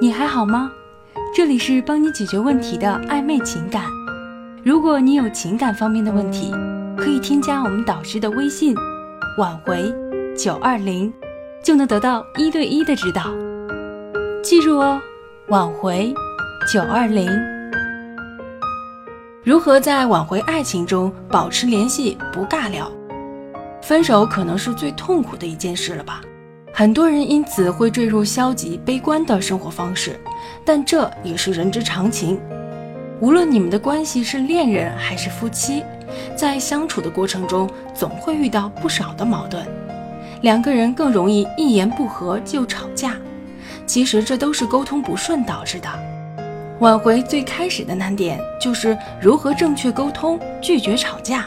你还好吗？这里是帮你解决问题的暧昧情感。如果你有情感方面的问题，可以添加我们导师的微信“挽回九二零”，就能得到一对一的指导。记住哦，挽回九二零。如何在挽回爱情中保持联系不尬聊？分手可能是最痛苦的一件事了吧？很多人因此会坠入消极悲观的生活方式，但这也是人之常情。无论你们的关系是恋人还是夫妻，在相处的过程中总会遇到不少的矛盾，两个人更容易一言不合就吵架。其实这都是沟通不顺导致的。挽回最开始的难点就是如何正确沟通，拒绝吵架。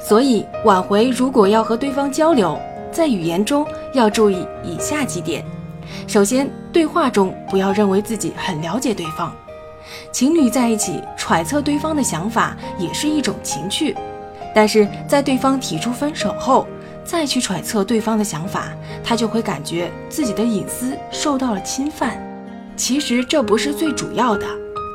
所以，挽回如果要和对方交流，在语言中要注意以下几点：首先，对话中不要认为自己很了解对方。情侣在一起揣测对方的想法也是一种情趣，但是在对方提出分手后，再去揣测对方的想法，他就会感觉自己的隐私受到了侵犯。其实这不是最主要的，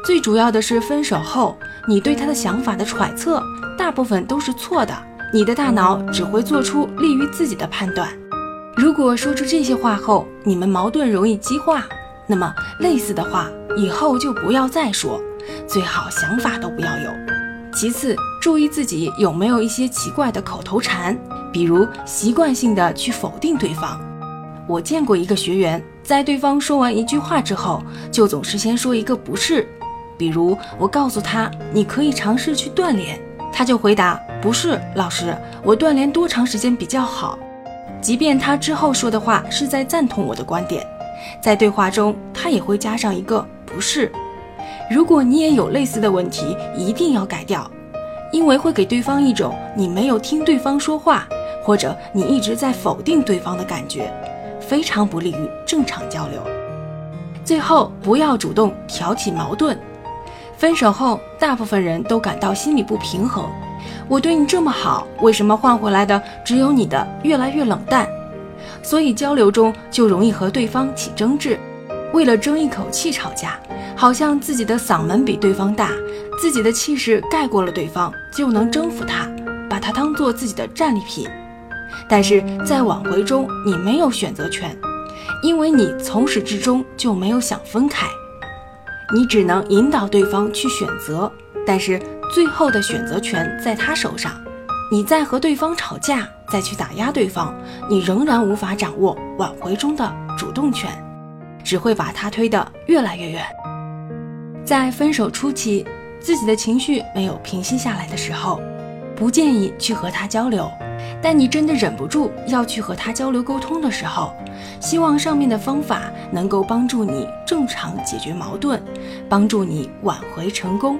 最主要的是分手后你对他的想法的揣测。大部分都是错的，你的大脑只会做出利于自己的判断。如果说出这些话后，你们矛盾容易激化，那么类似的话以后就不要再说，最好想法都不要有。其次，注意自己有没有一些奇怪的口头禅，比如习惯性的去否定对方。我见过一个学员，在对方说完一句话之后，就总是先说一个不是，比如我告诉他你可以尝试去锻炼。他就回答：“不是，老师，我锻炼多长时间比较好？”即便他之后说的话是在赞同我的观点，在对话中他也会加上一个“不是”。如果你也有类似的问题，一定要改掉，因为会给对方一种你没有听对方说话，或者你一直在否定对方的感觉，非常不利于正常交流。最后，不要主动挑起矛盾。分手后，大部分人都感到心里不平衡。我对你这么好，为什么换回来的只有你的越来越冷淡？所以交流中就容易和对方起争执，为了争一口气吵架，好像自己的嗓门比对方大，自己的气势盖过了对方，就能征服他，把他当做自己的战利品。但是在挽回中，你没有选择权，因为你从始至终就没有想分开。你只能引导对方去选择，但是最后的选择权在他手上。你再和对方吵架，再去打压对方，你仍然无法掌握挽回中的主动权，只会把他推得越来越远。在分手初期，自己的情绪没有平息下来的时候，不建议去和他交流。但你真的忍不住要去和他交流沟通的时候，希望上面的方法能够帮助你正常解决矛盾，帮助你挽回成功。